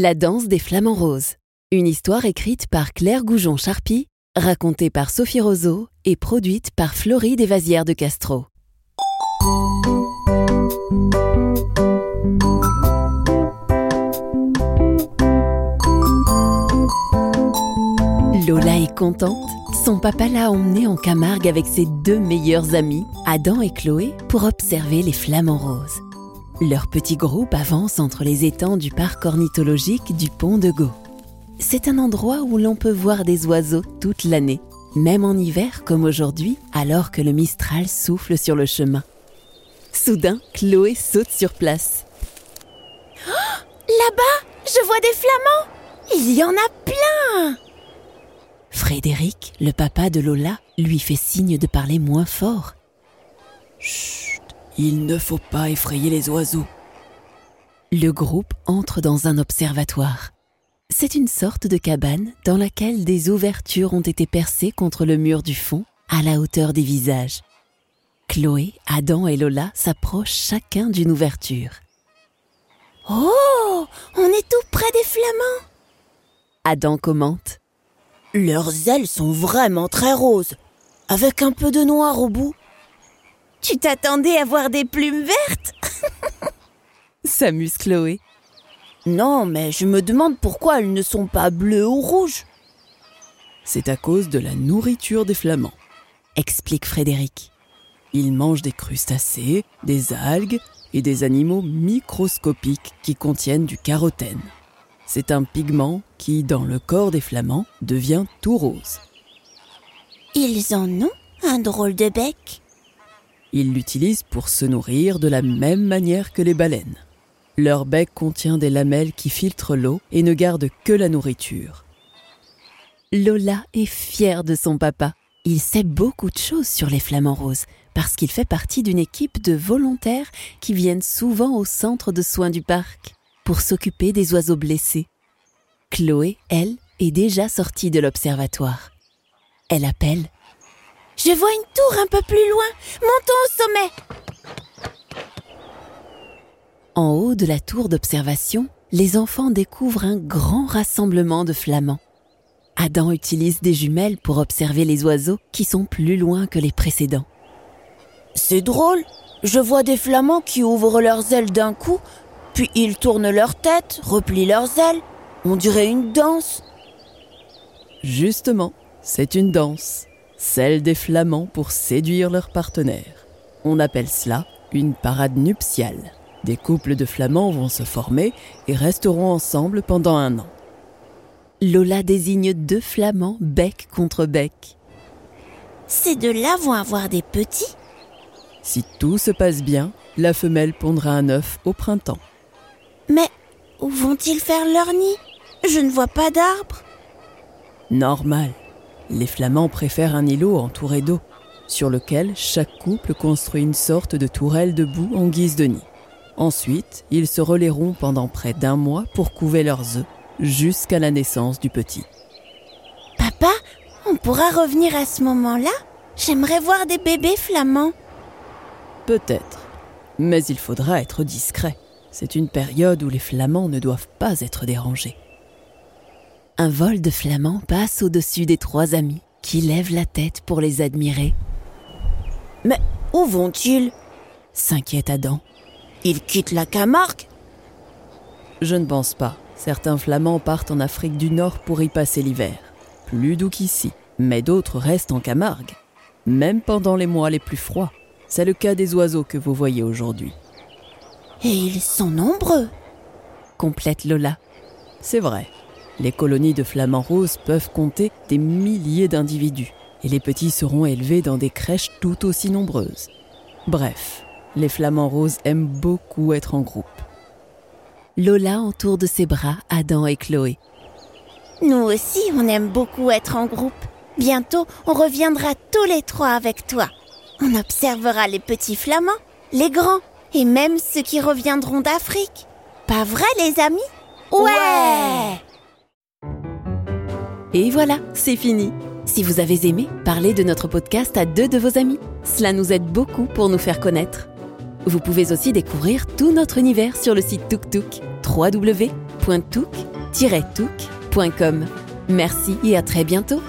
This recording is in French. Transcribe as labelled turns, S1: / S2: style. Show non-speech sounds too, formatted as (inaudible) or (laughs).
S1: La danse des flamants roses. Une histoire écrite par Claire Goujon-Charpie, racontée par Sophie Roseau et produite par Florie des Vasières de Castro. Lola est contente. Son papa l'a emmenée en Camargue avec ses deux meilleurs amis, Adam et Chloé, pour observer les flamants roses. Leur petit groupe avance entre les étangs du parc ornithologique du Pont de Gau. C'est un endroit où l'on peut voir des oiseaux toute l'année, même en hiver comme aujourd'hui, alors que le Mistral souffle sur le chemin. Soudain, Chloé saute sur place.
S2: Là-bas, je vois des flamands Il y en a plein
S1: Frédéric, le papa de Lola, lui fait signe de parler moins fort.
S3: Il ne faut pas effrayer les oiseaux.
S1: Le groupe entre dans un observatoire. C'est une sorte de cabane dans laquelle des ouvertures ont été percées contre le mur du fond, à la hauteur des visages. Chloé, Adam et Lola s'approchent chacun d'une ouverture.
S2: Oh On est tout près des flamands
S1: Adam commente.
S4: Leurs ailes sont vraiment très roses, avec un peu de noir au bout.
S2: Tu t'attendais à voir des plumes vertes? (laughs)
S1: S'amuse Chloé.
S4: Non, mais je me demande pourquoi elles ne sont pas bleues ou rouges.
S3: C'est à cause de la nourriture des flamands,
S1: explique Frédéric.
S3: Ils mangent des crustacés, des algues et des animaux microscopiques qui contiennent du carotène. C'est un pigment qui, dans le corps des flamands, devient tout rose.
S2: Ils en ont un drôle de bec.
S3: Ils l'utilisent pour se nourrir de la même manière que les baleines. Leur bec contient des lamelles qui filtrent l'eau et ne gardent que la nourriture.
S1: Lola est fière de son papa. Il sait beaucoup de choses sur les flamants roses parce qu'il fait partie d'une équipe de volontaires qui viennent souvent au centre de soins du parc pour s'occuper des oiseaux blessés. Chloé, elle, est déjà sortie de l'observatoire. Elle appelle
S2: je vois une tour un peu plus loin. Montons au sommet.
S1: En haut de la tour d'observation, les enfants découvrent un grand rassemblement de flamands. Adam utilise des jumelles pour observer les oiseaux qui sont plus loin que les précédents.
S4: C'est drôle. Je vois des flamands qui ouvrent leurs ailes d'un coup, puis ils tournent leur tête, replient leurs ailes. On dirait une danse.
S3: Justement, c'est une danse celle des flamands pour séduire leurs partenaires. On appelle cela une parade nuptiale. Des couples de flamands vont se former et resteront ensemble pendant un an.
S1: Lola désigne deux flamands bec contre bec.
S2: Ces deux-là vont avoir des petits
S3: Si tout se passe bien, la femelle pondra un œuf au printemps.
S2: Mais où vont-ils faire leur nid? Je ne vois pas d'arbres.
S3: Normal. Les Flamands préfèrent un îlot entouré d'eau, sur lequel chaque couple construit une sorte de tourelle de boue en guise de nid. Ensuite, ils se relayeront pendant près d'un mois pour couver leurs œufs, jusqu'à la naissance du petit.
S2: Papa, on pourra revenir à ce moment-là? J'aimerais voir des bébés flamands.
S3: Peut-être, mais il faudra être discret. C'est une période où les flamands ne doivent pas être dérangés.
S1: Un vol de flamands passe au-dessus des trois amis, qui lèvent la tête pour les admirer.
S4: Mais où vont-ils?
S1: S'inquiète Adam.
S4: Ils quittent la Camargue?
S3: Je ne pense pas. Certains flamands partent en Afrique du Nord pour y passer l'hiver. Plus doux qu'ici. Mais d'autres restent en Camargue. Même pendant les mois les plus froids. C'est le cas des oiseaux que vous voyez aujourd'hui.
S2: Et ils sont nombreux
S1: complète Lola.
S3: C'est vrai. Les colonies de flamants roses peuvent compter des milliers d'individus, et les petits seront élevés dans des crèches tout aussi nombreuses. Bref, les flamants roses aiment beaucoup être en groupe.
S1: Lola entoure de ses bras Adam et Chloé.
S2: Nous aussi, on aime beaucoup être en groupe. Bientôt, on reviendra tous les trois avec toi. On observera les petits flamands, les grands, et même ceux qui reviendront d'Afrique. Pas vrai, les amis?
S4: Ouais
S1: et voilà, c'est fini. Si vous avez aimé, parlez de notre podcast à deux de vos amis. Cela nous aide beaucoup pour nous faire connaître. Vous pouvez aussi découvrir tout notre univers sur le site www.tuk www.touk-touk.com. Merci et à très bientôt